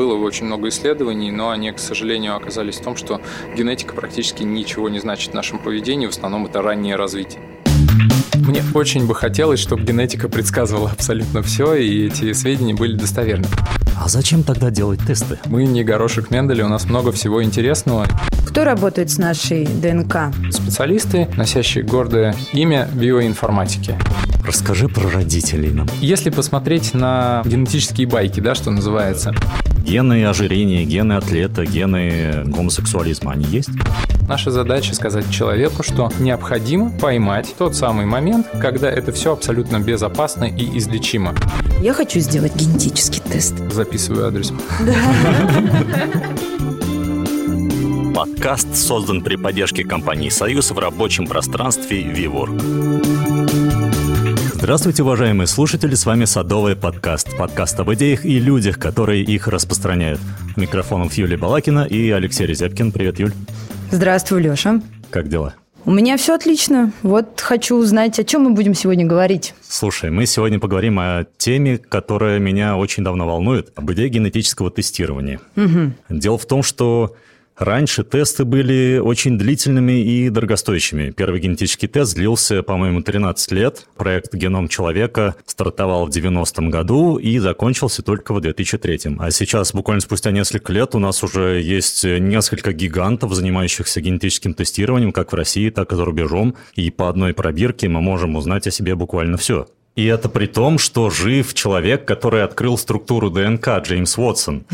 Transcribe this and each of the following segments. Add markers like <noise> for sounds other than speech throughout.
было очень много исследований, но они, к сожалению, оказались в том, что генетика практически ничего не значит в нашем поведении, в основном это раннее развитие. Мне очень бы хотелось, чтобы генетика предсказывала абсолютно все, и эти сведения были достоверны. А зачем тогда делать тесты? Мы не горошек Менделя, у нас много всего интересного. Кто работает с нашей ДНК? Специалисты, носящие гордое имя биоинформатики. Расскажи про родителей нам. Если посмотреть на генетические байки, да, что называется, Гены ожирения, гены атлета, гены гомосексуализма, они есть? Наша задача сказать человеку, что необходимо поймать тот самый момент, когда это все абсолютно безопасно и излечимо. Я хочу сделать генетический тест. Записываю адрес. Подкаст создан при поддержке компании «Союз» в рабочем пространстве «Виворк». Здравствуйте, уважаемые слушатели, с вами Садовый подкаст. Подкаст об идеях и людях, которые их распространяют. Микрофоном Юлия Балакина и Алексей Резепкин. Привет, Юль. Здравствуй, Леша. Как дела? У меня все отлично. Вот хочу узнать, о чем мы будем сегодня говорить. Слушай, мы сегодня поговорим о теме, которая меня очень давно волнует, об идее генетического тестирования. Угу. Дело в том, что Раньше тесты были очень длительными и дорогостоящими. Первый генетический тест длился, по-моему, 13 лет. Проект «Геном человека» стартовал в 90-м году и закончился только в 2003 А сейчас, буквально спустя несколько лет, у нас уже есть несколько гигантов, занимающихся генетическим тестированием, как в России, так и за рубежом. И по одной пробирке мы можем узнать о себе буквально все. И это при том, что жив человек, который открыл структуру ДНК, Джеймс Уотсон.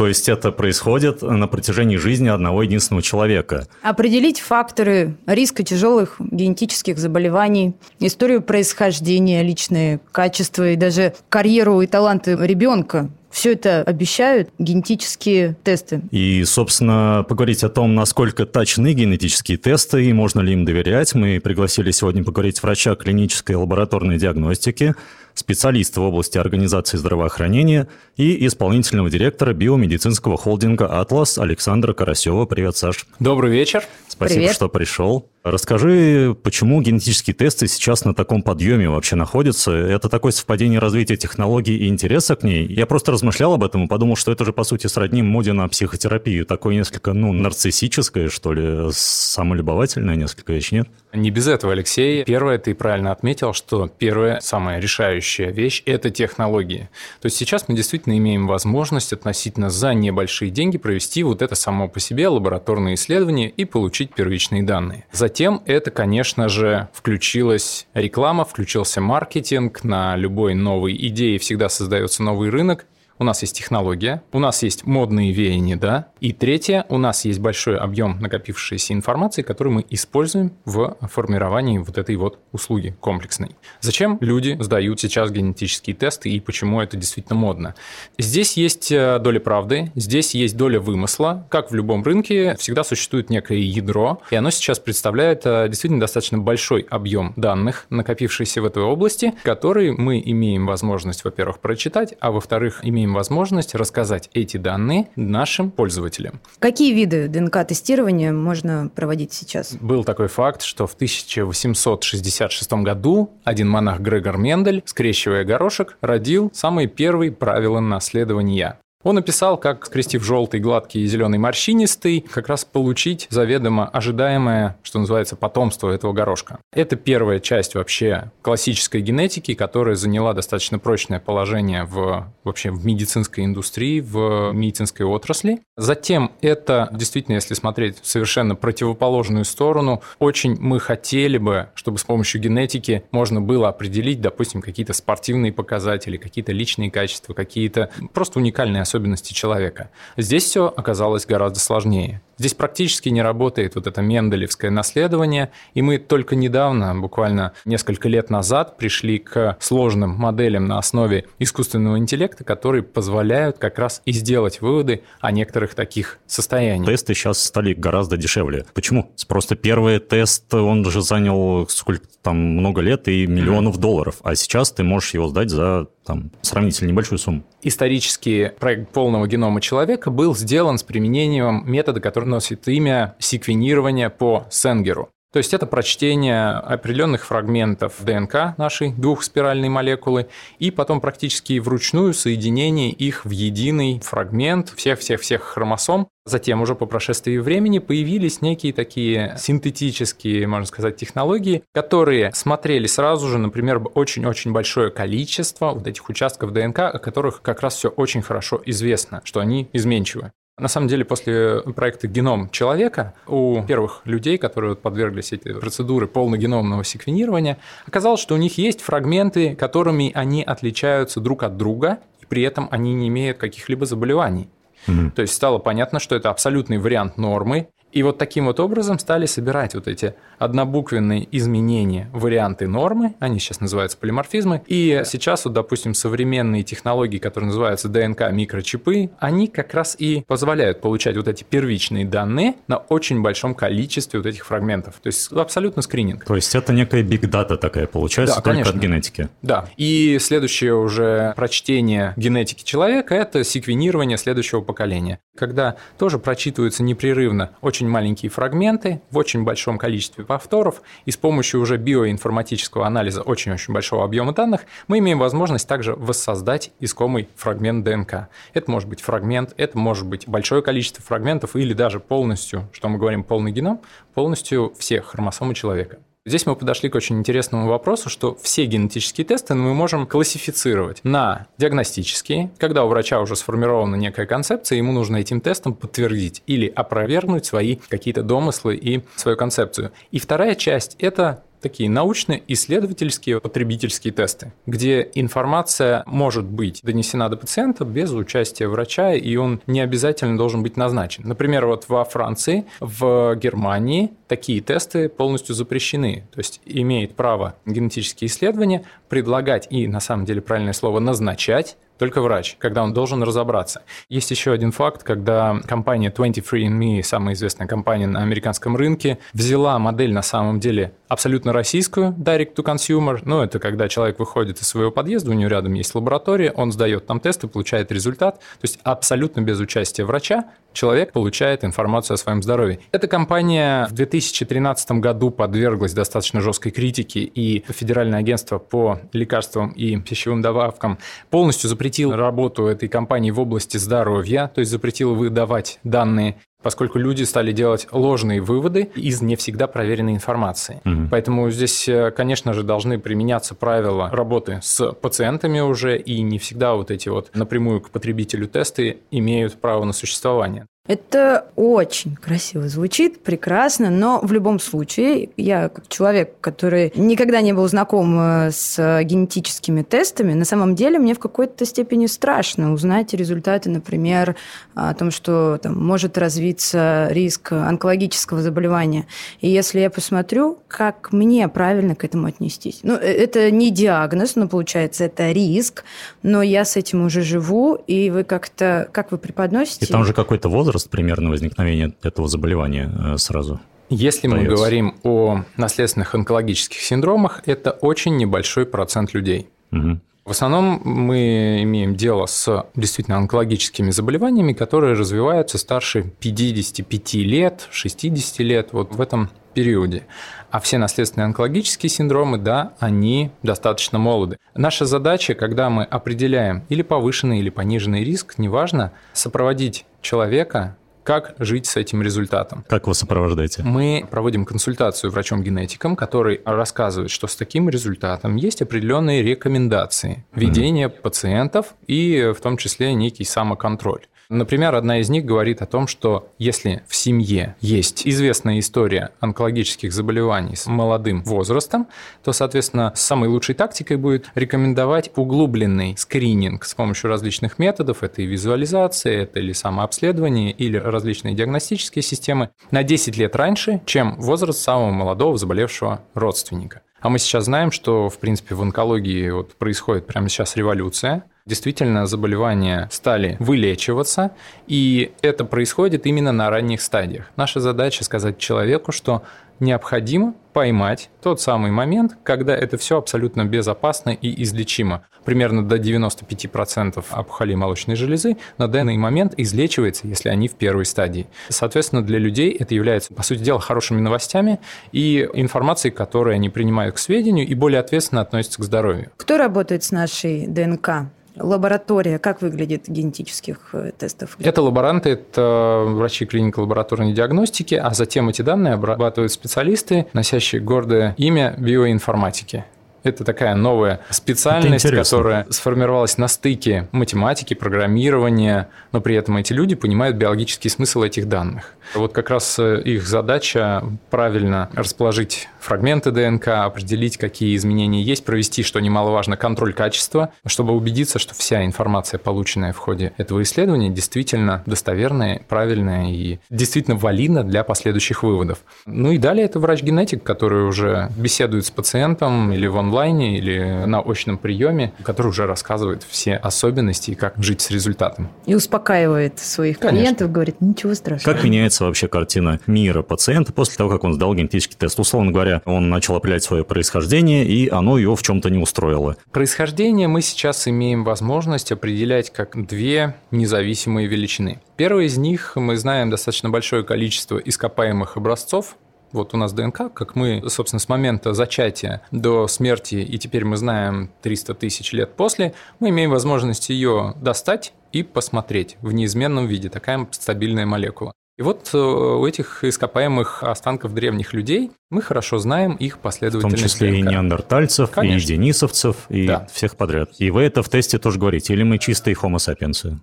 То есть это происходит на протяжении жизни одного единственного человека. Определить факторы риска тяжелых генетических заболеваний, историю происхождения, личные качества и даже карьеру и таланты ребенка все это обещают генетические тесты. И, собственно, поговорить о том, насколько точны генетические тесты и можно ли им доверять, мы пригласили сегодня поговорить врача клинической и лабораторной диагностики, специалиста в области организации здравоохранения и исполнительного директора биомедицинского холдинга «Атлас» Александра Карасева. Привет, Саш. Добрый вечер. Спасибо, Привет. что пришел. Расскажи, почему генетические тесты сейчас на таком подъеме вообще находятся? Это такое совпадение развития технологий и интереса к ней? Я просто размышлял об этом и подумал, что это же, по сути, сродни моде на психотерапию. Такое несколько, ну, нарциссическое, что ли, самолюбовательное несколько вещь, нет? Не без этого, Алексей. Первое, ты правильно отметил, что первая, самая решающая вещь – это технологии. То есть сейчас мы действительно имеем возможность относительно за небольшие деньги провести вот это само по себе лабораторное исследование и получить первичные данные. Затем это, конечно же, включилась реклама, включился маркетинг. На любой новой идее всегда создается новый рынок. У нас есть технология, у нас есть модные веяния, да. И третье, у нас есть большой объем накопившейся информации, которую мы используем в формировании вот этой вот услуги комплексной. Зачем люди сдают сейчас генетические тесты и почему это действительно модно? Здесь есть э, доля правды, здесь есть доля вымысла. Как в любом рынке, всегда существует некое ядро, и оно сейчас представляет э, действительно достаточно большой объем данных, накопившийся в этой области, которые мы имеем возможность, во-первых, прочитать, а во-вторых, имеем возможность рассказать эти данные нашим пользователям. Какие виды ДНК-тестирования можно проводить сейчас? Был такой факт, что в 1866 году один монах Грегор Мендель, скрещивая горошек, родил самые первые правила наследования. Он описал, как, скрестив желтый, гладкий и зеленый морщинистый, как раз получить заведомо ожидаемое, что называется, потомство этого горошка. Это первая часть вообще классической генетики, которая заняла достаточно прочное положение в, вообще в медицинской индустрии, в медицинской отрасли. Затем это, действительно, если смотреть в совершенно противоположную сторону, очень мы хотели бы, чтобы с помощью генетики можно было определить, допустим, какие-то спортивные показатели, какие-то личные качества, какие-то просто уникальные особенности человека. Здесь все оказалось гораздо сложнее. Здесь практически не работает вот это менделевское наследование, и мы только недавно, буквально несколько лет назад, пришли к сложным моделям на основе искусственного интеллекта, которые позволяют как раз и сделать выводы о некоторых таких состояниях. Тесты сейчас стали гораздо дешевле. Почему? Просто первый тест, он же занял сколько там много лет и миллионов mm-hmm. долларов, а сейчас ты можешь его сдать за там, сравнительно небольшую сумму. Исторический проект полного генома человека был сделан с применением метода, который носит имя секвенирования по Сенгеру. То есть это прочтение определенных фрагментов ДНК нашей двухспиральной молекулы и потом практически вручную соединение их в единый фрагмент всех-всех-всех хромосом. Затем уже по прошествии времени появились некие такие синтетические, можно сказать, технологии, которые смотрели сразу же, например, очень-очень большое количество вот этих участков ДНК, о которых как раз все очень хорошо известно, что они изменчивы. На самом деле, после проекта «Геном человека» у первых людей, которые подверглись этой процедуре полногеномного секвенирования, оказалось, что у них есть фрагменты, которыми они отличаются друг от друга, и при этом они не имеют каких-либо заболеваний. Угу. То есть стало понятно, что это абсолютный вариант нормы, и вот таким вот образом стали собирать вот эти однобуквенные изменения, варианты нормы, они сейчас называются полиморфизмы, и сейчас вот, допустим, современные технологии, которые называются ДНК-микрочипы, они как раз и позволяют получать вот эти первичные данные на очень большом количестве вот этих фрагментов. То есть абсолютно скрининг. То есть это некая биг-дата такая получается, да, только конечно. от генетики. Да. И следующее уже прочтение генетики человека – это секвенирование следующего поколения, когда тоже прочитываются непрерывно очень маленькие фрагменты в очень большом количестве повторов, и с помощью уже биоинформатического анализа очень-очень большого объема данных мы имеем возможность также воссоздать искомый фрагмент ДНК. Это может быть фрагмент, это может быть большое количество фрагментов или даже полностью, что мы говорим, полный геном, полностью всех хромосомы человека. Здесь мы подошли к очень интересному вопросу, что все генетические тесты мы можем классифицировать на диагностические, когда у врача уже сформирована некая концепция, ему нужно этим тестом подтвердить или опровергнуть свои какие-то домыслы и свою концепцию. И вторая часть – это такие научно-исследовательские потребительские тесты, где информация может быть донесена до пациента без участия врача, и он не обязательно должен быть назначен. Например, вот во Франции, в Германии такие тесты полностью запрещены. То есть имеет право генетические исследования предлагать и, на самом деле, правильное слово, назначать только врач, когда он должен разобраться. Есть еще один факт, когда компания 23andMe, самая известная компания на американском рынке, взяла модель на самом деле абсолютно российскую, direct to consumer. Ну, это когда человек выходит из своего подъезда, у него рядом есть лаборатория, он сдает там тесты, получает результат. То есть абсолютно без участия врача человек получает информацию о своем здоровье. Эта компания в 2013 году подверглась достаточно жесткой критике, и Федеральное агентство по лекарствам и пищевым добавкам полностью запретило работу этой компании в области здоровья, то есть запретило выдавать данные поскольку люди стали делать ложные выводы из не всегда проверенной информации. Угу. Поэтому здесь, э, конечно же, должны применяться правила работы с пациентами уже, и не всегда вот эти вот напрямую к потребителю тесты имеют право на существование. Это очень красиво звучит, прекрасно, но в любом случае я как человек, который никогда не был знаком э, с генетическими тестами, на самом деле мне в какой-то степени страшно узнать результаты, например, о том, что там, может развиться риск онкологического заболевания. И если я посмотрю, как мне правильно к этому отнестись. Ну, э, это не диагноз, но получается это риск, но я с этим уже живу, и вы как-то, как вы преподносите? И там же какой-то возраст возраст примерно возникновения этого заболевания э, сразу? Если мы говорим о наследственных онкологических синдромах, это очень небольшой процент людей. Угу. В основном мы имеем дело с действительно онкологическими заболеваниями, которые развиваются старше 55 лет, 60 лет, вот в этом периоде. А все наследственные онкологические синдромы, да, они достаточно молоды. Наша задача, когда мы определяем или повышенный, или пониженный риск, неважно, сопроводить человека как жить с этим результатом. Как вы сопровождаете? Мы проводим консультацию врачом-генетиком, который рассказывает, что с таким результатом есть определенные рекомендации ведения mm-hmm. пациентов и в том числе некий самоконтроль. Например, одна из них говорит о том, что если в семье есть известная история онкологических заболеваний с молодым возрастом, то, соответственно, самой лучшей тактикой будет рекомендовать углубленный скрининг с помощью различных методов. Это и визуализация, это или самообследование, или различные диагностические системы на 10 лет раньше, чем возраст самого молодого заболевшего родственника. А мы сейчас знаем, что, в принципе, в онкологии вот происходит прямо сейчас революция. Действительно, заболевания стали вылечиваться, и это происходит именно на ранних стадиях. Наша задача сказать человеку, что необходимо поймать тот самый момент, когда это все абсолютно безопасно и излечимо. Примерно до 95% опухолей молочной железы на данный момент излечивается, если они в первой стадии. Соответственно, для людей это является, по сути дела, хорошими новостями и информацией, которую они принимают к сведению и более ответственно относятся к здоровью. Кто работает с нашей ДНК? Лаборатория, как выглядит генетических э, тестов? Это лаборанты, это врачи клиники лабораторной диагностики, а затем эти данные обрабатывают специалисты, носящие гордое имя биоинформатики. Это такая новая специальность, которая сформировалась на стыке математики, программирования, но при этом эти люди понимают биологический смысл этих данных. Вот как раз э, их задача правильно расположить фрагменты ДНК, определить, какие изменения есть, провести, что немаловажно, контроль качества, чтобы убедиться, что вся информация, полученная в ходе этого исследования, действительно достоверная, правильная и действительно валидна для последующих выводов. Ну и далее это врач-генетик, который уже беседует с пациентом или в онлайне, или на очном приеме, который уже рассказывает все особенности и как жить с результатом. И успокаивает своих Конечно. клиентов, говорит, ничего страшного. Как меняется вообще картина мира пациента после того, как он сдал генетический тест? Условно говоря, он начал определять свое происхождение, и оно его в чем-то не устроило. Происхождение мы сейчас имеем возможность определять как две независимые величины. Первая из них мы знаем достаточно большое количество ископаемых образцов, вот у нас ДНК, как мы, собственно, с момента зачатия до смерти, и теперь мы знаем 300 тысяч лет после, мы имеем возможность ее достать и посмотреть в неизменном виде, такая стабильная молекула. И вот э, у этих ископаемых останков древних людей мы хорошо знаем их последовательность. В том числе ДНК. и неандертальцев, Конечно. и денисовцев, и да. всех подряд. И вы это в тесте тоже говорите, или мы чистые homo sapiens?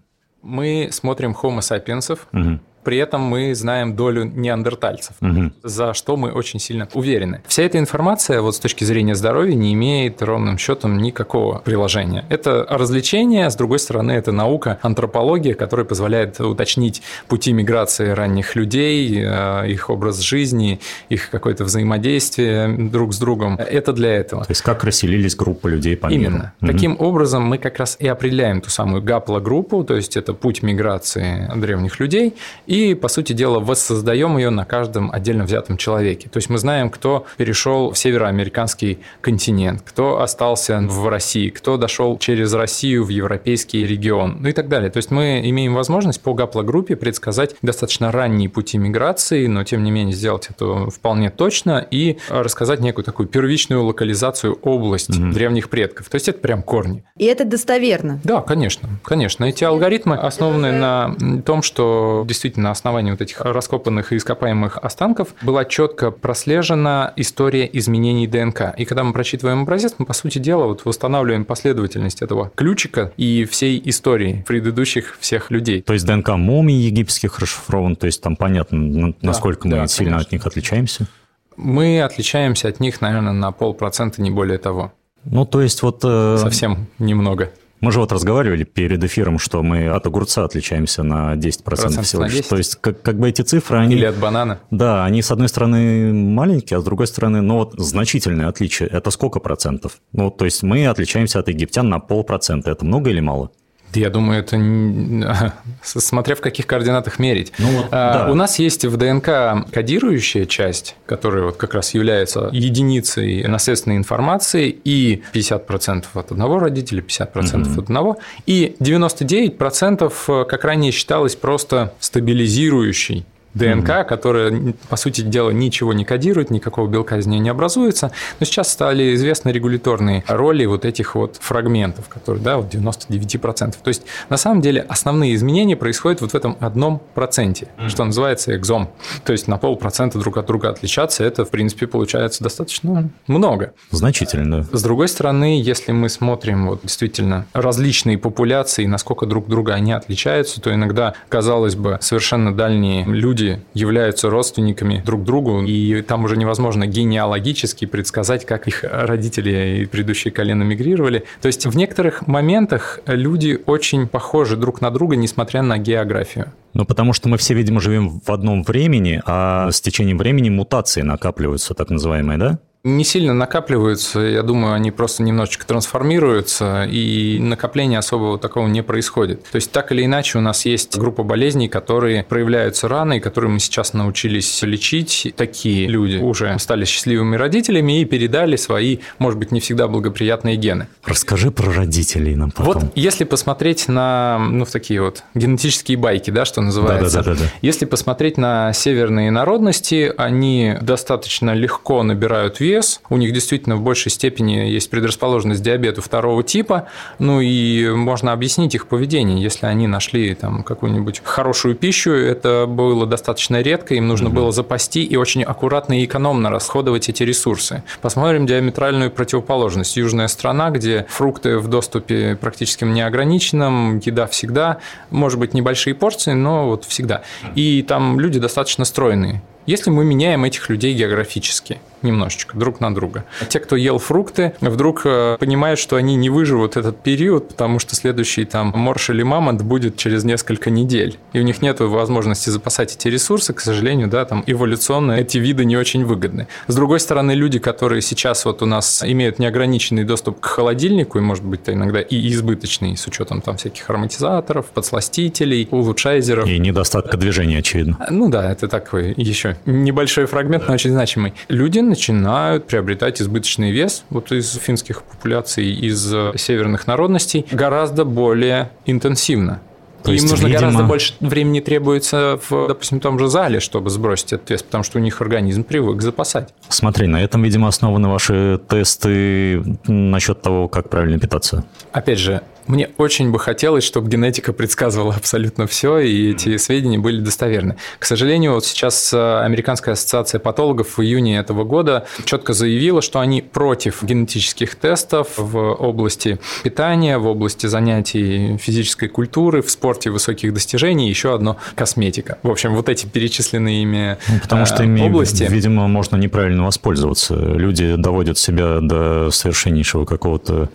Мы смотрим homo sapiens, угу при этом мы знаем долю неандертальцев, угу. за что мы очень сильно уверены. Вся эта информация вот с точки зрения здоровья не имеет ровным счетом никакого приложения. Это развлечение, с другой стороны, это наука, антропология, которая позволяет уточнить пути миграции ранних людей, э, их образ жизни, их какое-то взаимодействие друг с другом. Это для этого. То есть как расселились группы людей по миру. Именно. Угу. Таким образом мы как раз и определяем ту самую гаплогруппу, то есть это путь миграции древних людей, и и, по сути дела, воссоздаем ее на каждом отдельно взятом человеке. То есть мы знаем, кто перешел в североамериканский континент, кто остался в России, кто дошел через Россию в европейский регион, ну и так далее. То есть мы имеем возможность по гаплогруппе предсказать достаточно ранние пути миграции, но тем не менее сделать это вполне точно и рассказать некую такую первичную локализацию области угу. древних предков. То есть это прям корни. И это достоверно? Да, конечно, конечно. Эти алгоритмы основаны на том, что действительно на основании вот этих раскопанных и ископаемых останков была четко прослежена история изменений ДНК. И когда мы прочитываем образец, мы, по сути дела, вот восстанавливаем последовательность этого ключика и всей истории предыдущих всех людей. То есть ДНК мумий египетских расшифрован, то есть там понятно, насколько да, мы да, сильно конечно. от них отличаемся? Мы отличаемся от них, наверное, на полпроцента, не более того. Ну, то есть вот... Э... Совсем немного. Мы же вот разговаривали перед эфиром, что мы от огурца отличаемся на 10% Процент всего лишь. То есть, как, как бы эти цифры, они... Или от банана. Да, они, с одной стороны, маленькие, а с другой стороны, ну вот значительное отличие. Это сколько процентов? Ну, то есть, мы отличаемся от египтян на полпроцента. Это много или мало? Я думаю, это <laughs> смотря в каких координатах мерить. Ну, вот, а, да. У нас есть в ДНК кодирующая часть, которая вот как раз является единицей наследственной информации, и 50% от одного родителя, 50% угу. от одного, и 99% как ранее считалось просто стабилизирующей ДНК, mm-hmm. которая, по сути дела, ничего не кодирует, никакого белка из нее не образуется. Но сейчас стали известны регуляторные роли вот этих вот фрагментов, которые, да, вот 99%. То есть, на самом деле, основные изменения происходят вот в этом одном проценте, mm-hmm. что называется экзом. То есть, на полпроцента друг от друга отличаться, это, в принципе, получается достаточно много. Значительно. С другой стороны, если мы смотрим вот действительно различные популяции, насколько друг друга они отличаются, то иногда, казалось бы, совершенно дальние люди люди являются родственниками друг другу, и там уже невозможно генеалогически предсказать, как их родители и предыдущие колена мигрировали. То есть в некоторых моментах люди очень похожи друг на друга, несмотря на географию. Ну, потому что мы все, видимо, живем в одном времени, а с течением времени мутации накапливаются, так называемые, да? не сильно накапливаются. Я думаю, они просто немножечко трансформируются, и накопления особого такого не происходит. То есть, так или иначе, у нас есть группа болезней, которые проявляются рано, и которые мы сейчас научились лечить. Такие люди уже стали счастливыми родителями и передали свои, может быть, не всегда благоприятные гены. Расскажи про родителей нам потом. Вот если посмотреть на, ну, в такие вот генетические байки, да, что называется. Да, да, да, да. Если посмотреть на северные народности, они достаточно легко набирают вес, у них действительно в большей степени есть предрасположенность к диабету второго типа, ну и можно объяснить их поведение, если они нашли там какую-нибудь хорошую пищу, это было достаточно редко, им нужно было запасти и очень аккуратно и экономно расходовать эти ресурсы. Посмотрим диаметральную противоположность. Южная страна, где фрукты в доступе практически неограниченном, еда всегда, может быть, небольшие порции, но вот всегда. И там люди достаточно стройные. Если мы меняем этих людей географически, немножечко друг на друга. Те, кто ел фрукты, вдруг э, понимают, что они не выживут этот период, потому что следующий там морж или мамонт будет через несколько недель. И у них нет возможности запасать эти ресурсы, к сожалению, да, там эволюционно эти виды не очень выгодны. С другой стороны, люди, которые сейчас вот у нас имеют неограниченный доступ к холодильнику, и, может быть, иногда и избыточный, с учетом там всяких ароматизаторов, подсластителей, улучшайзеров. И недостатка движения, очевидно. Ну да, это такой еще небольшой фрагмент, но очень значимый. Люди начинают приобретать избыточный вес вот из финских популяций, из э, северных народностей гораздо более интенсивно. То им нужно видимо... гораздо больше времени требуется в, допустим, том же зале, чтобы сбросить этот вес, потому что у них организм привык запасать. Смотри, на этом, видимо, основаны ваши тесты насчет того, как правильно питаться. Опять же, мне очень бы хотелось, чтобы генетика предсказывала абсолютно все, и эти сведения были достоверны. К сожалению, вот сейчас э, Американская ассоциация патологов в июне этого года четко заявила, что они против генетических тестов в области питания, в области занятий физической культуры, в спорте высоких достижений, еще одно – косметика. В общем, вот эти перечисленные ими ну, Потому что ими, области... видимо, можно неправильно воспользоваться. Люди доводят себя до совершеннейшего какого-то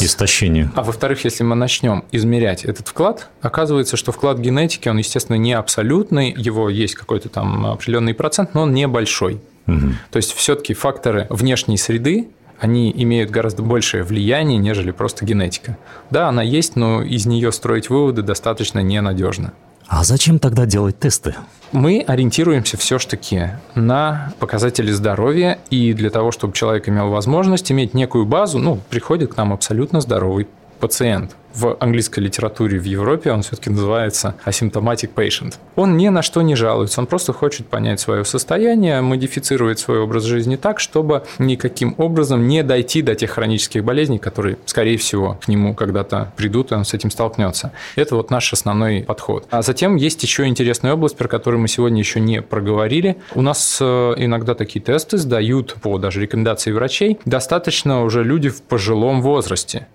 истощения. А во-вторых, если если мы начнем измерять этот вклад, оказывается, что вклад генетики, он, естественно, не абсолютный, его есть какой-то там определенный процент, но он небольшой. Угу. То есть все-таки факторы внешней среды, они имеют гораздо большее влияние, нежели просто генетика. Да, она есть, но из нее строить выводы достаточно ненадежно. А зачем тогда делать тесты? Мы ориентируемся все-таки на показатели здоровья, и для того, чтобы человек имел возможность иметь некую базу, ну, приходит к нам абсолютно здоровый пациент. В английской литературе в Европе он все-таки называется asymptomatic patient. Он ни на что не жалуется, он просто хочет понять свое состояние, модифицировать свой образ жизни так, чтобы никаким образом не дойти до тех хронических болезней, которые, скорее всего, к нему когда-то придут, и он с этим столкнется. Это вот наш основной подход. А затем есть еще интересная область, про которую мы сегодня еще не проговорили. У нас э, иногда такие тесты сдают по даже рекомендации врачей достаточно уже люди в пожилом возрасте.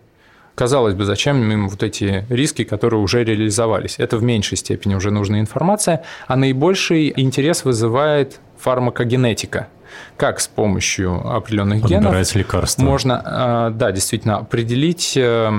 Казалось бы, зачем им вот эти риски, которые уже реализовались? Это в меньшей степени уже нужная информация, а наибольший интерес вызывает фармакогенетика как с помощью определенных генов лекарства. можно, а, да, действительно определить э,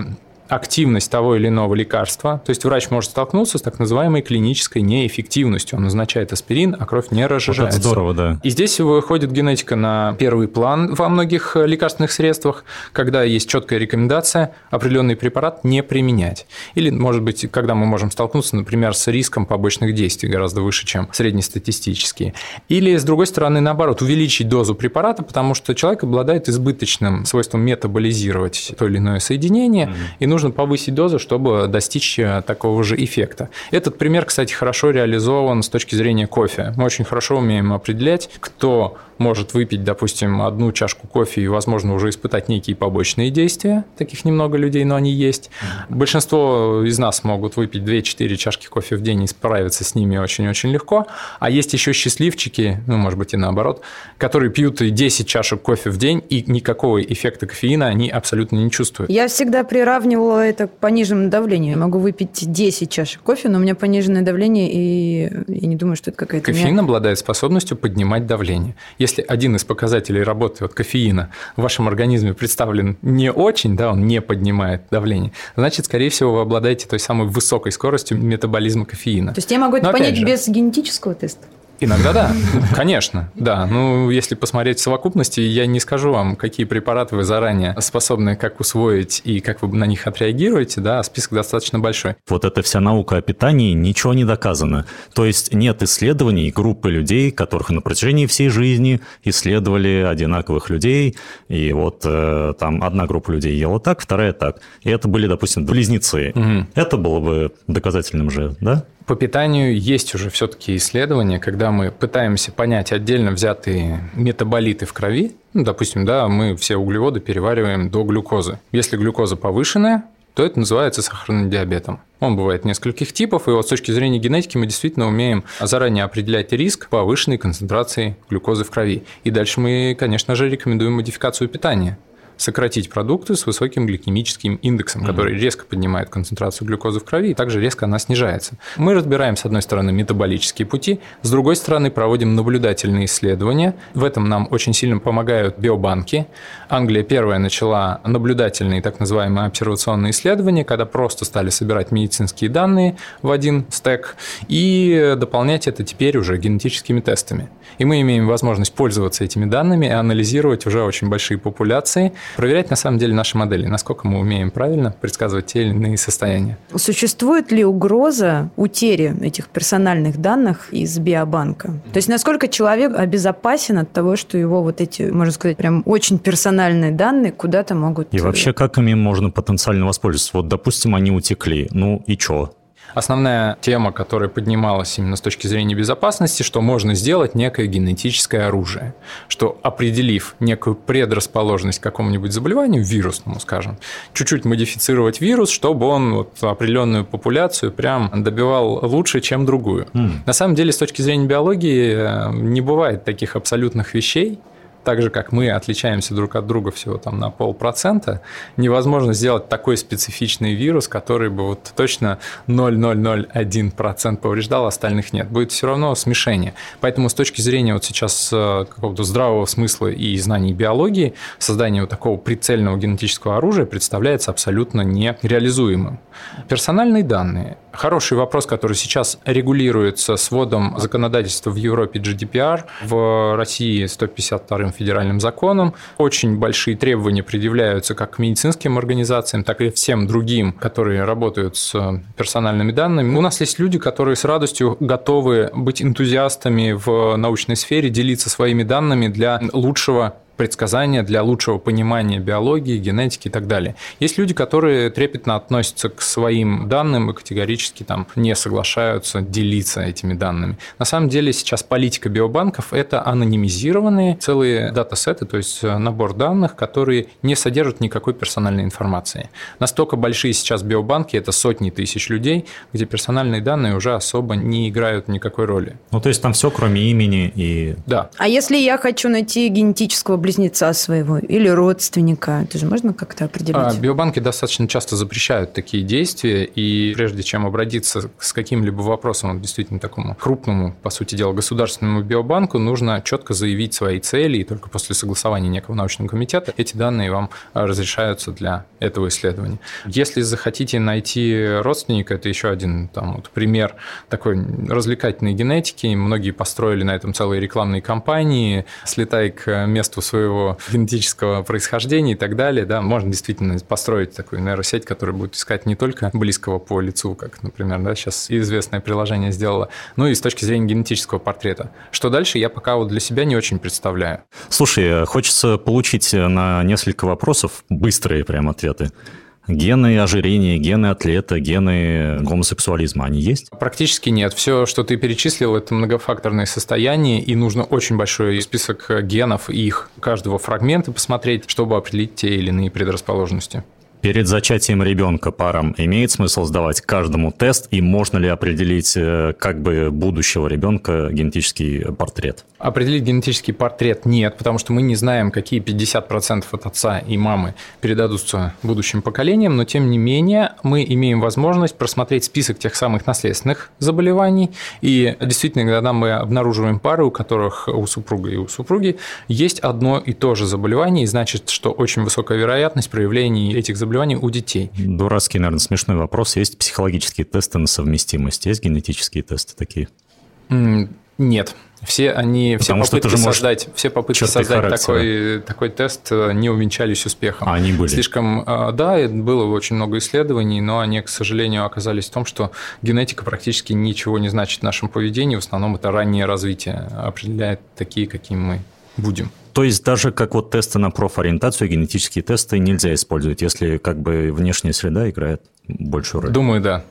активность того или иного лекарства. То есть врач может столкнуться с так называемой клинической неэффективностью. Он назначает аспирин, а кровь не разжижается. Вот это здорово, да. И здесь выходит генетика на первый план во многих лекарственных средствах, когда есть четкая рекомендация определенный препарат не применять. Или, может быть, когда мы можем столкнуться, например, с риском побочных действий гораздо выше, чем среднестатистические. Или, с другой стороны, наоборот, увеличить дозу препарата, потому что человек обладает избыточным свойством метаболизировать то или иное соединение, mm-hmm. и нужно нужно повысить дозу, чтобы достичь э, такого же эффекта. Этот пример, кстати, хорошо реализован с точки зрения кофе. Мы очень хорошо умеем определять, кто может выпить, допустим, одну чашку кофе и, возможно, уже испытать некие побочные действия. Таких немного людей, но они есть. Большинство из нас могут выпить 2-4 чашки кофе в день и справиться с ними очень-очень легко. А есть еще счастливчики, ну, может быть, и наоборот, которые пьют 10 чашек кофе в день и никакого эффекта кофеина они абсолютно не чувствуют. Я всегда приравнивала делала это пониженному давлению. Я могу выпить 10 чашек кофе, но у меня пониженное давление, и я не думаю, что это какая-то... Кофеин меня... обладает способностью поднимать давление. Если один из показателей работы вот кофеина в вашем организме представлен не очень, да, он не поднимает давление, значит, скорее всего, вы обладаете той самой высокой скоростью метаболизма кофеина. То есть я могу это Но понять же, без генетического теста? Иногда да, <laughs> конечно, да. Ну, если посмотреть в совокупности, я не скажу вам, какие препараты вы заранее способны как усвоить и как вы на них отреагируете, да, список достаточно большой. Вот эта вся наука о питании ничего не доказано. То есть нет исследований группы людей, которых на протяжении всей жизни исследовали одинаковых людей, и вот э, там одна группа людей ела так, вторая так. И это были, допустим, близнецы. Угу. Это было бы доказательным же, да? По питанию есть уже все-таки исследования, когда мы пытаемся понять отдельно взятые метаболиты в крови. Ну, допустим, да, мы все углеводы перевариваем до глюкозы. Если глюкоза повышенная, то это называется сахарным диабетом. Он бывает нескольких типов, и вот с точки зрения генетики мы действительно умеем заранее определять риск повышенной концентрации глюкозы в крови. И дальше мы, конечно же, рекомендуем модификацию питания сократить продукты с высоким гликемическим индексом, который резко поднимает концентрацию глюкозы в крови, и также резко она снижается. Мы разбираем, с одной стороны, метаболические пути, с другой стороны, проводим наблюдательные исследования. В этом нам очень сильно помогают биобанки. Англия первая начала наблюдательные так называемые обсервационные исследования, когда просто стали собирать медицинские данные в один стек и дополнять это теперь уже генетическими тестами. И мы имеем возможность пользоваться этими данными и анализировать уже очень большие популяции, проверять на самом деле наши модели, насколько мы умеем правильно предсказывать те или иные состояния. Существует ли угроза утери этих персональных данных из биобанка? То есть насколько человек обезопасен от того, что его вот эти, можно сказать, прям очень персональные данные куда-то могут... И вообще, как ими можно потенциально воспользоваться? Вот, допустим, они утекли, ну и что? Основная тема, которая поднималась именно с точки зрения безопасности, что можно сделать некое генетическое оружие, что определив некую предрасположенность к какому-нибудь заболеванию, вирусному, скажем, чуть-чуть модифицировать вирус, чтобы он вот определенную популяцию прям добивал лучше, чем другую. Mm. На самом деле, с точки зрения биологии, э, не бывает таких абсолютных вещей, так же, как мы отличаемся друг от друга всего там на полпроцента, невозможно сделать такой специфичный вирус, который бы вот точно 0,001% повреждал, остальных нет. Будет все равно смешение. Поэтому с точки зрения вот сейчас э, какого-то здравого смысла и знаний биологии, создание вот такого прицельного генетического оружия представляется абсолютно нереализуемым. Персональные данные. Хороший вопрос, который сейчас регулируется сводом законодательства в Европе GDPR, в России 152 новым федеральным законом. Очень большие требования предъявляются как к медицинским организациям, так и всем другим, которые работают с персональными данными. У нас есть люди, которые с радостью готовы быть энтузиастами в научной сфере, делиться своими данными для лучшего предсказания для лучшего понимания биологии, генетики и так далее. Есть люди, которые трепетно относятся к своим данным и категорически там не соглашаются делиться этими данными. На самом деле сейчас политика биобанков – это анонимизированные целые датасеты, то есть набор данных, которые не содержат никакой персональной информации. Настолько большие сейчас биобанки – это сотни тысяч людей, где персональные данные уже особо не играют никакой роли. Ну, то есть там все, кроме имени и... Да. А если я хочу найти генетического близнеца своего или родственника. Это же можно как-то определить? А, биобанки достаточно часто запрещают такие действия, и прежде чем обратиться с каким-либо вопросом, действительно такому крупному, по сути дела, государственному биобанку, нужно четко заявить свои цели, и только после согласования некого научного комитета эти данные вам а, разрешаются для этого исследования. Если захотите найти родственника, это еще один там, вот, пример такой развлекательной генетики. Многие построили на этом целые рекламные кампании. Слетай к месту своего своего генетического происхождения и так далее, да, можно действительно построить такую нейросеть, которая будет искать не только близкого по лицу, как, например, да, сейчас известное приложение сделало, но и с точки зрения генетического портрета. Что дальше, я пока вот для себя не очень представляю. Слушай, хочется получить на несколько вопросов быстрые прям ответы. Гены ожирения, гены атлета, гены гомосексуализма, они есть? Практически нет. Все, что ты перечислил, это многофакторное состояние, и нужно очень большой список генов и их каждого фрагмента посмотреть, чтобы определить те или иные предрасположенности. Перед зачатием ребенка парам имеет смысл сдавать каждому тест, и можно ли определить э, как бы будущего ребенка генетический портрет? Определить генетический портрет нет, потому что мы не знаем, какие 50% от отца и мамы передадутся будущим поколениям, но тем не менее мы имеем возможность просмотреть список тех самых наследственных заболеваний, и действительно, когда мы обнаруживаем пары, у которых у супруга и у супруги есть одно и то же заболевание, и значит, что очень высокая вероятность проявления этих заболеваний заболеваний у детей. Дурацкий, наверное, смешной вопрос. Есть психологические тесты на совместимость? Есть генетические тесты такие? Нет. Все они, Потому все попытки создать, все попытки создать такой, такой тест э, не увенчались успехом. А они были? Слишком, э, да, было очень много исследований, но они, к сожалению, оказались в том, что генетика практически ничего не значит в нашем поведении. В основном это раннее развитие определяет такие, какими мы будем. То есть даже как вот тесты на профориентацию, генетические тесты нельзя использовать, если как бы внешняя среда играет большую роль? Думаю, да.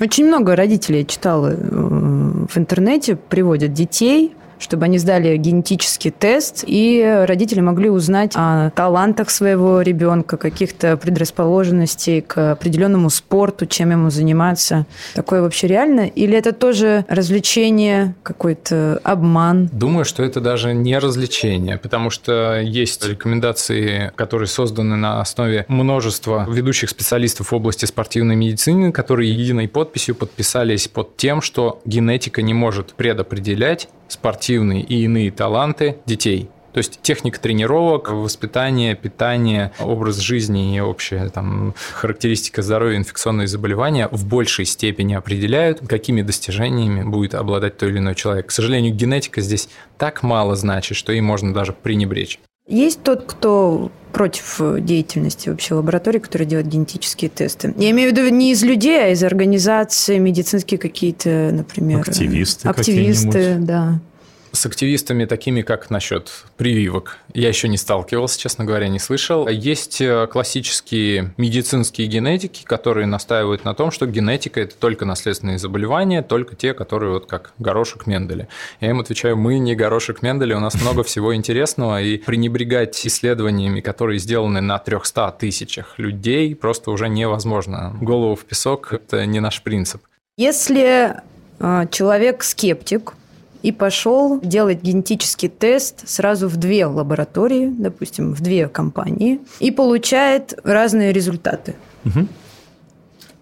Очень много родителей, я читала э, в интернете, приводят детей чтобы они сдали генетический тест, и родители могли узнать о талантах своего ребенка, каких-то предрасположенностей к определенному спорту, чем ему заниматься. Такое вообще реально? Или это тоже развлечение, какой-то обман? Думаю, что это даже не развлечение, потому что есть рекомендации, которые созданы на основе множества ведущих специалистов в области спортивной медицины, которые единой подписью подписались под тем, что генетика не может предопределять спортивные и иные таланты детей. То есть техника тренировок, воспитание, питание, образ жизни и общая там, характеристика здоровья, инфекционные заболевания в большей степени определяют, какими достижениями будет обладать той или иной человек. К сожалению, генетика здесь так мало значит, что ей можно даже пренебречь. Есть тот, кто против деятельности вообще лаборатории, которые делают генетические тесты. Я имею в виду не из людей, а из организаций, медицинские какие-то, например. Активисты. Активисты, да. С активистами такими, как насчет прививок, я еще не сталкивался, честно говоря, не слышал. Есть э, классические медицинские генетики, которые настаивают на том, что генетика – это только наследственные заболевания, только те, которые вот как горошек Менделя. Я им отвечаю, мы не горошек Менделя, у нас много всего интересного, и пренебрегать исследованиями, которые сделаны на 300 тысячах людей, просто уже невозможно. Голову в песок – это не наш принцип. Если э, человек скептик, и пошел делать генетический тест сразу в две лаборатории, допустим, в две компании, и получает разные результаты. Угу.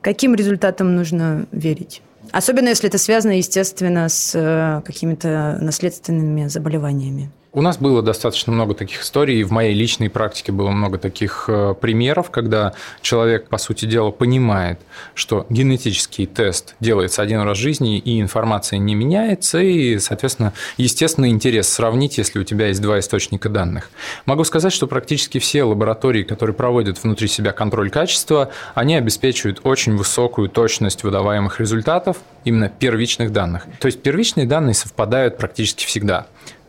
Каким результатам нужно верить? Особенно если это связано, естественно, с э, какими-то наследственными заболеваниями. У нас было достаточно много таких историй, и в моей личной практике было много таких э, примеров, когда человек, по сути дела, понимает, что генетический тест делается один раз в жизни, и информация не меняется, и, соответственно, естественный интерес сравнить, если у тебя есть два источника данных. Могу сказать, что практически все лаборатории, которые проводят внутри себя контроль качества, они обеспечивают очень высокую точность выдаваемых результатов, именно первичных данных. То есть первичные данные совпадают практически всегда.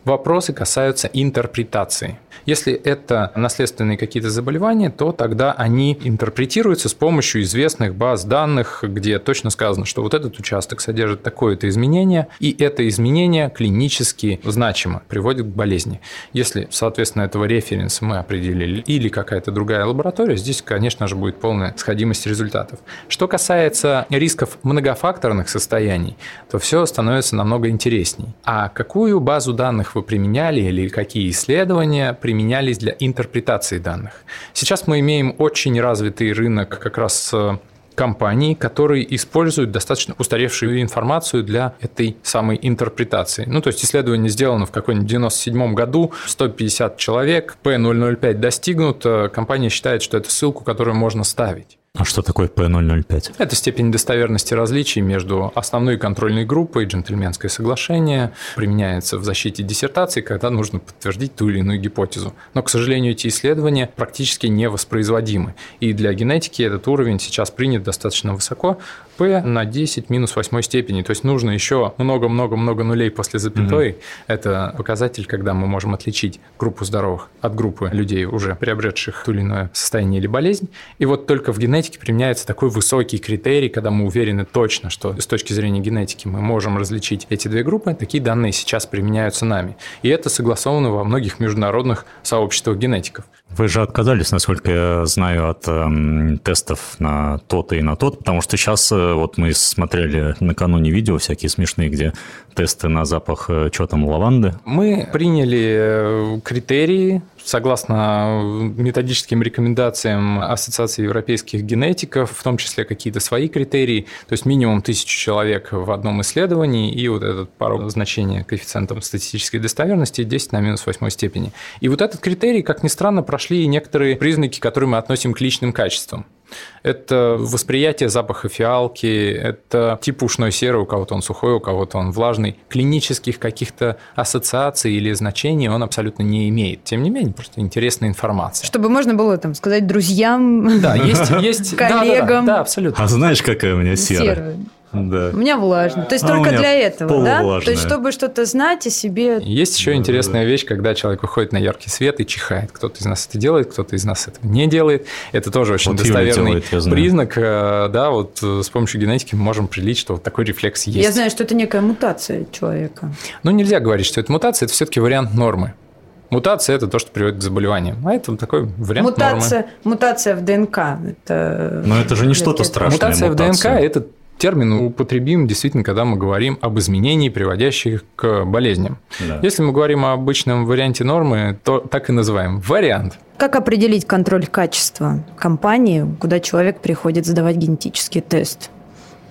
Вопросы касаются интерпретации. Если это наследственные какие-то заболевания, то тогда они интерпретируются с помощью известных баз данных, где точно сказано, что вот этот участок содержит такое-то изменение, и это изменение клинически значимо, приводит к болезни. Если, соответственно, этого референса мы определили или какая-то другая лаборатория, здесь, конечно же, будет полная сходимость результатов. Что касается рисков многофакторных состояний, то все становится намного интересней. А какую базу данных вы применяли или какие исследования применялись для интерпретации данных. Сейчас мы имеем очень развитый рынок как раз э, компаний, которые используют достаточно устаревшую информацию для этой самой интерпретации. Ну, то есть исследование сделано в какой-нибудь 97 году, 150 человек, P005 достигнут, э, компания считает, что это ссылку, которую можно ставить. А что такое P005? Это степень достоверности различий между основной и контрольной группой, джентльменское соглашение, применяется в защите диссертации, когда нужно подтвердить ту или иную гипотезу. Но, к сожалению, эти исследования практически не воспроизводимы. И для генетики этот уровень сейчас принят достаточно высоко, p на 10 минус 8 степени. То есть нужно еще много-много-много нулей после запятой. Угу. Это показатель, когда мы можем отличить группу здоровых от группы людей, уже приобретших ту или иное состояние или болезнь. И вот только в генетике генетике применяется такой высокий критерий, когда мы уверены точно, что с точки зрения генетики мы можем различить эти две группы, такие данные сейчас применяются нами. И это согласовано во многих международных сообществах генетиков. Вы же отказались, насколько я знаю, от эм, тестов на тот и на тот, потому что сейчас э, вот мы смотрели накануне видео всякие смешные, где тесты на запах, э, что там, лаванды. Мы приняли э, критерии согласно методическим рекомендациям Ассоциации европейских генетиков, в том числе какие-то свои критерии, то есть минимум тысячу человек в одном исследовании и вот этот порог значения коэффициентом статистической достоверности 10 на минус 8 степени. И вот этот критерий, как ни странно, прошли некоторые признаки, которые мы относим к личным качествам. Это восприятие запаха фиалки, это тип ушной серы, у кого-то он сухой, у кого-то он влажный. Клинических каких-то ассоциаций или значений он абсолютно не имеет. Тем не менее, просто интересная информация. Чтобы можно было там сказать друзьям, да, есть, есть, <laughs> коллегам. Да, да, да, абсолютно. А знаешь, какая у меня сера? Серая. Да. У меня влажно. То есть а только для этого, да? То есть чтобы что-то знать о себе. Есть еще да, интересная да. вещь, когда человек выходит на яркий свет и чихает. Кто-то из нас это делает, кто-то из нас этого не делает. Это тоже очень вот достоверный делает, признак. Э, да, вот э, с помощью генетики мы можем определить, что вот такой рефлекс есть. Я знаю, что это некая мутация человека. Ну, нельзя говорить, что это мутация, это все-таки вариант нормы. Мутация – это то, что приводит к заболеваниям. А это такой вариант мутация, нормы. Мутация в ДНК. Это... Но это же не что-то страшное. Мутация, мутация в ДНК – это термин употребим действительно, когда мы говорим об изменении, приводящих к болезням. Да. Если мы говорим о обычном варианте нормы, то так и называем вариант. Как определить контроль качества компании, куда человек приходит сдавать генетический тест?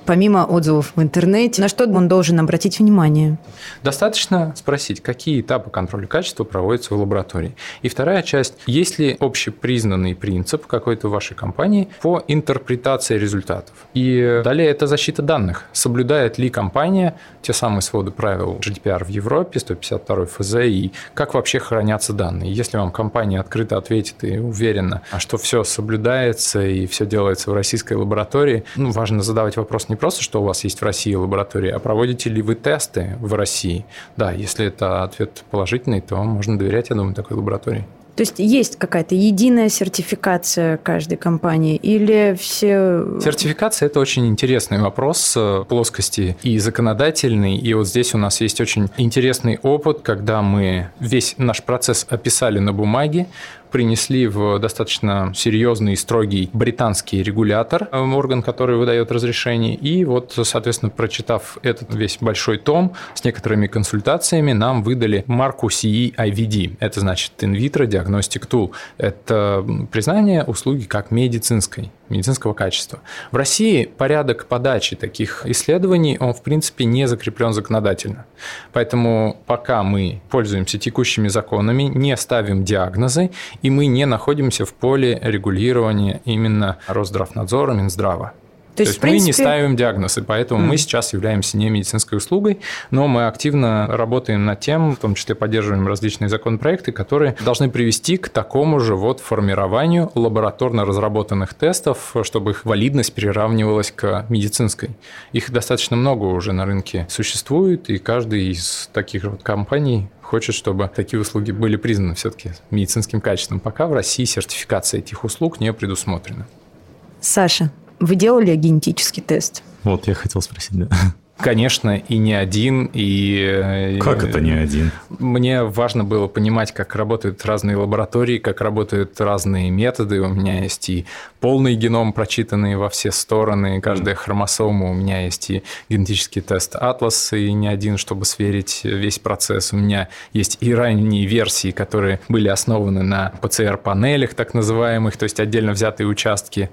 Помимо отзывов в интернете, на что он должен обратить внимание? Достаточно спросить, какие этапы контроля качества проводятся в лаборатории. И вторая часть, есть ли общепризнанный принцип какой-то вашей компании по интерпретации результатов. И далее это защита данных. Соблюдает ли компания те самые своды правил GDPR в Европе, 152 ФЗ, и как вообще хранятся данные. Если вам компания открыто ответит и уверена, что все соблюдается и все делается в российской лаборатории, ну, важно задавать вопрос не не просто, что у вас есть в России лаборатория, а проводите ли вы тесты в России? Да, если это ответ положительный, то можно доверять, я думаю, такой лаборатории. То есть есть какая-то единая сертификация каждой компании или все... Сертификация – это очень интересный вопрос э, плоскости и законодательный. И вот здесь у нас есть очень интересный опыт, когда мы весь наш процесс описали на бумаге, принесли в достаточно серьезный и строгий британский регулятор, э, орган, который выдает разрешение. И вот, соответственно, прочитав этот весь большой том с некоторыми консультациями, нам выдали марку CE IVD. Это значит In Vitro Diagnostic Tool. Это признание услуги как медицинской медицинского качества. В России порядок подачи таких исследований, он в принципе не закреплен законодательно. Поэтому пока мы пользуемся текущими законами, не ставим диагнозы, и мы не находимся в поле регулирования именно Росздравнадзора, Минздрава. То, То есть, принципе... мы не ставим диагноз, и поэтому mm. мы сейчас являемся не медицинской услугой, но мы активно работаем над тем, в том числе поддерживаем различные законопроекты, которые должны привести к такому же вот формированию лабораторно разработанных тестов, чтобы их валидность приравнивалась к медицинской. Их достаточно много уже на рынке существует, и каждый из таких вот компаний хочет, чтобы такие услуги были признаны все-таки медицинским качеством. Пока в России сертификация этих услуг не предусмотрена. Саша, вы делали генетический тест? Вот, я хотел спросить, да. Конечно, и не один, и... Э, как это не один? Мне важно было понимать, как работают разные лаборатории, как работают разные методы. У меня есть и полный геном, прочитанный во все стороны, каждая хромосома. У меня есть и генетический тест Атлас, и не один, чтобы сверить весь процесс. У меня есть и ранние версии, которые были основаны на ПЦР-панелях, так называемых, то есть отдельно взятые участки.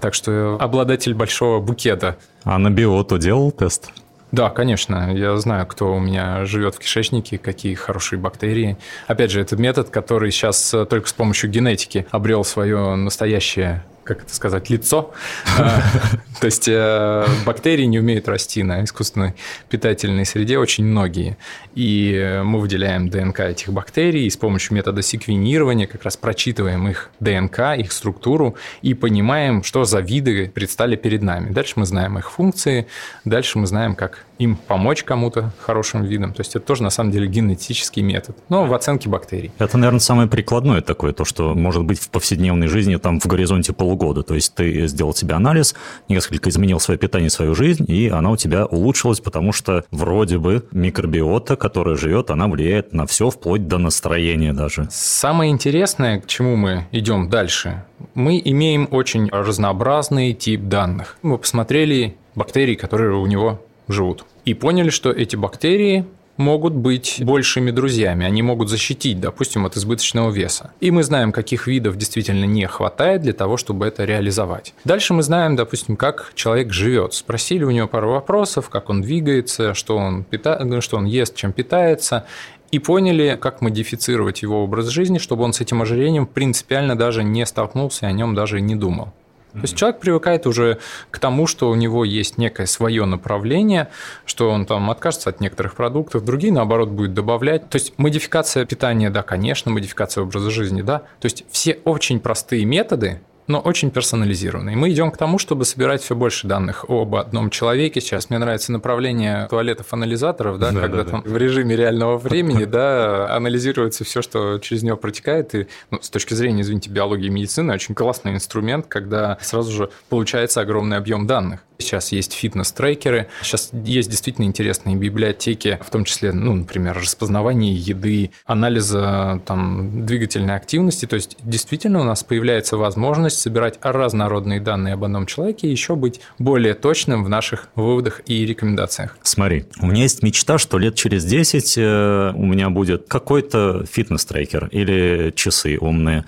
Так что обладатель большого букета. А на биоту делал тест? Да, конечно. Я знаю, кто у меня живет в кишечнике, какие хорошие бактерии. Опять же, это метод, который сейчас э, только с помощью генетики обрел свое настоящее как это сказать, лицо. А, <laughs> то есть э, бактерии не умеют расти на искусственной питательной среде, очень многие. И мы выделяем ДНК этих бактерий и с помощью метода секвенирования как раз прочитываем их ДНК, их структуру и понимаем, что за виды предстали перед нами. Дальше мы знаем их функции, дальше мы знаем, как им помочь кому-то хорошим видом. То есть это тоже на самом деле генетический метод, но в оценке бактерий. Это, наверное, самое прикладное такое, то, что может быть в повседневной жизни, там в горизонте полугода. То есть ты сделал себе анализ, несколько изменил свое питание, свою жизнь, и она у тебя улучшилась, потому что вроде бы микробиота, которая живет, она влияет на все, вплоть до настроения даже. Самое интересное, к чему мы идем дальше, мы имеем очень разнообразный тип данных. Мы посмотрели бактерии, которые у него живут. И поняли, что эти бактерии могут быть большими друзьями, они могут защитить, допустим, от избыточного веса. И мы знаем, каких видов действительно не хватает для того, чтобы это реализовать. Дальше мы знаем, допустим, как человек живет. Спросили у него пару вопросов, как он двигается, что он, пита... что он ест, чем питается, и поняли, как модифицировать его образ жизни, чтобы он с этим ожирением принципиально даже не столкнулся, о нем даже не думал. То есть человек привыкает уже к тому, что у него есть некое свое направление, что он там откажется от некоторых продуктов, другие, наоборот, будет добавлять. То есть модификация питания, да, конечно, модификация образа жизни, да. То есть все очень простые методы, но очень персонализированный. Мы идем к тому, чтобы собирать все больше данных об одном человеке. Сейчас мне нравится направление туалетов-анализаторов, да, да когда да, там да. в режиме реального времени да, анализируется все, что через него протекает. И ну, с точки зрения, извините, биологии и медицины, очень классный инструмент, когда сразу же получается огромный объем данных. Сейчас есть фитнес-трекеры, сейчас есть действительно интересные библиотеки, в том числе, ну, например, распознавание еды, анализа там, двигательной активности. То есть действительно у нас появляется возможность собирать разнородные данные об одном человеке и еще быть более точным в наших выводах и рекомендациях. Смотри, у меня есть мечта, что лет через 10 э, у меня будет какой-то фитнес-трекер или часы умные,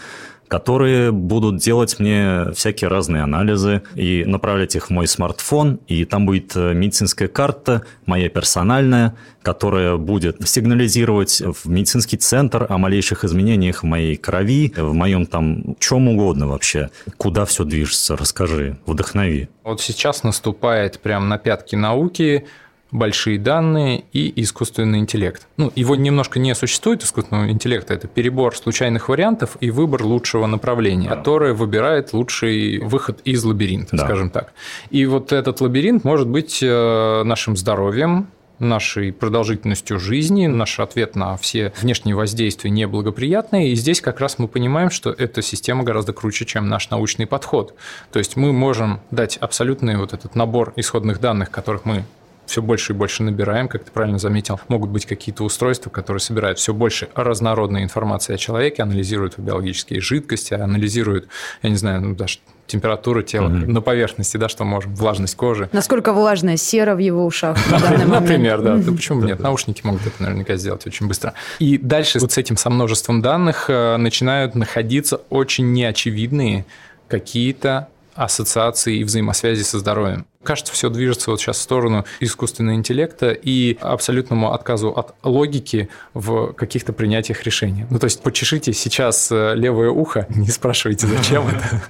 которые будут делать мне всякие разные анализы и направлять их в мой смартфон, и там будет э, медицинская карта, моя персональная, которая будет сигнализировать в медицинский центр о малейших изменениях в моей крови, в моем там чем угодно вообще. Куда все движется, расскажи, вдохнови. Вот сейчас наступает прям на пятки науки, большие данные и искусственный интеллект. Ну, его немножко не существует, искусственного интеллекта. Это перебор случайных вариантов и выбор лучшего направления, да. которое выбирает лучший выход из лабиринта, да. скажем так. И вот этот лабиринт может быть э, нашим здоровьем, нашей продолжительностью жизни, наш ответ на все внешние воздействия неблагоприятные. И здесь как раз мы понимаем, что эта система гораздо круче, чем наш научный подход. То есть мы можем дать абсолютный вот этот набор исходных данных, которых мы все больше и больше набираем, как ты правильно заметил. Могут быть какие-то устройства, которые собирают все больше разнородной информации о человеке, анализируют биологические жидкости, анализируют, я не знаю, ну, даже температуру тела угу. на поверхности, да, что можем, влажность кожи. Насколько влажная сера в его ушах <laughs> Например, да. Почему нет? Наушники могут это наверняка сделать очень быстро. И дальше вот с этим со множеством данных э, начинают находиться очень неочевидные какие-то ассоциации и взаимосвязи со здоровьем. Кажется, все движется вот сейчас в сторону искусственного интеллекта и абсолютному отказу от логики в каких-то принятиях решений. Ну, то есть почешите сейчас э, левое ухо, <laughs> не спрашивайте, зачем это.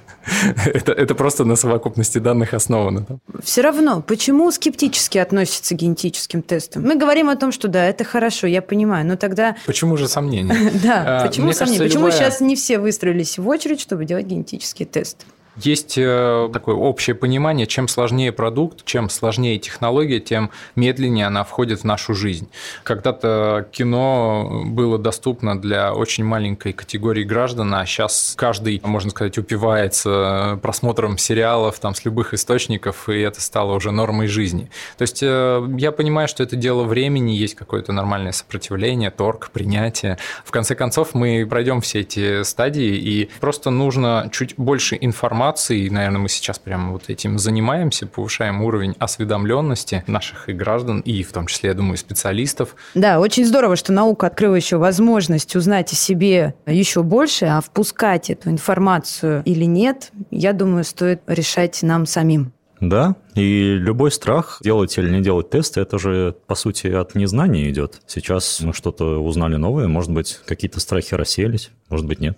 <laughs> это. Это просто на совокупности данных основано. Все равно, почему скептически относятся к генетическим тестам? Мы говорим о том, что да, это хорошо, я понимаю, но тогда... <laughs> Почему же сомнения? Да, а, почему сомнения? Почему сейчас не все выстроились в очередь, чтобы делать генетический тест? Есть э, такое общее понимание, чем сложнее продукт, чем сложнее технология, тем медленнее она входит в нашу жизнь. Когда-то кино было доступно для очень маленькой категории граждан, а сейчас каждый, можно сказать, упивается просмотром сериалов там, с любых источников, и это стало уже нормой жизни. То есть э, я понимаю, что это дело времени, есть какое-то нормальное сопротивление, торг, принятие. В конце концов, мы пройдем все эти стадии, и просто нужно чуть больше информации информации, и, наверное, мы сейчас прямо вот этим занимаемся, повышаем уровень осведомленности наших и граждан, и в том числе, я думаю, специалистов. Да, очень здорово, что наука открыла еще возможность узнать о себе еще больше, а впускать эту информацию или нет, я думаю, стоит решать нам самим. Да, и любой страх, делать или не делать тесты, это же, по сути, от незнания идет. Сейчас мы что-то узнали новое, может быть, какие-то страхи рассеялись, может быть, нет.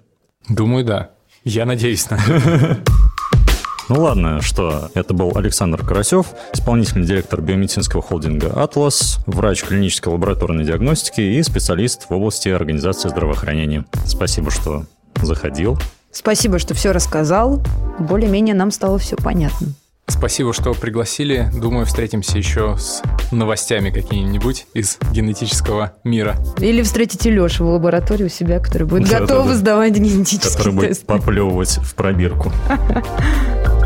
Думаю, да. Я надеюсь на Ну ладно, что это был Александр Карасев, исполнительный директор биомедицинского холдинга «Атлас», врач клинической лабораторной диагностики и специалист в области организации здравоохранения. Спасибо, что заходил. Спасибо, что все рассказал. Более-менее нам стало все понятно. Спасибо, что пригласили. Думаю, встретимся еще с новостями какими-нибудь из генетического мира. Или встретите Лешу в лаборатории у себя, который будет Да, готов да, да. сдавать генетические Который будет тесты. поплевывать в пробирку. <laughs>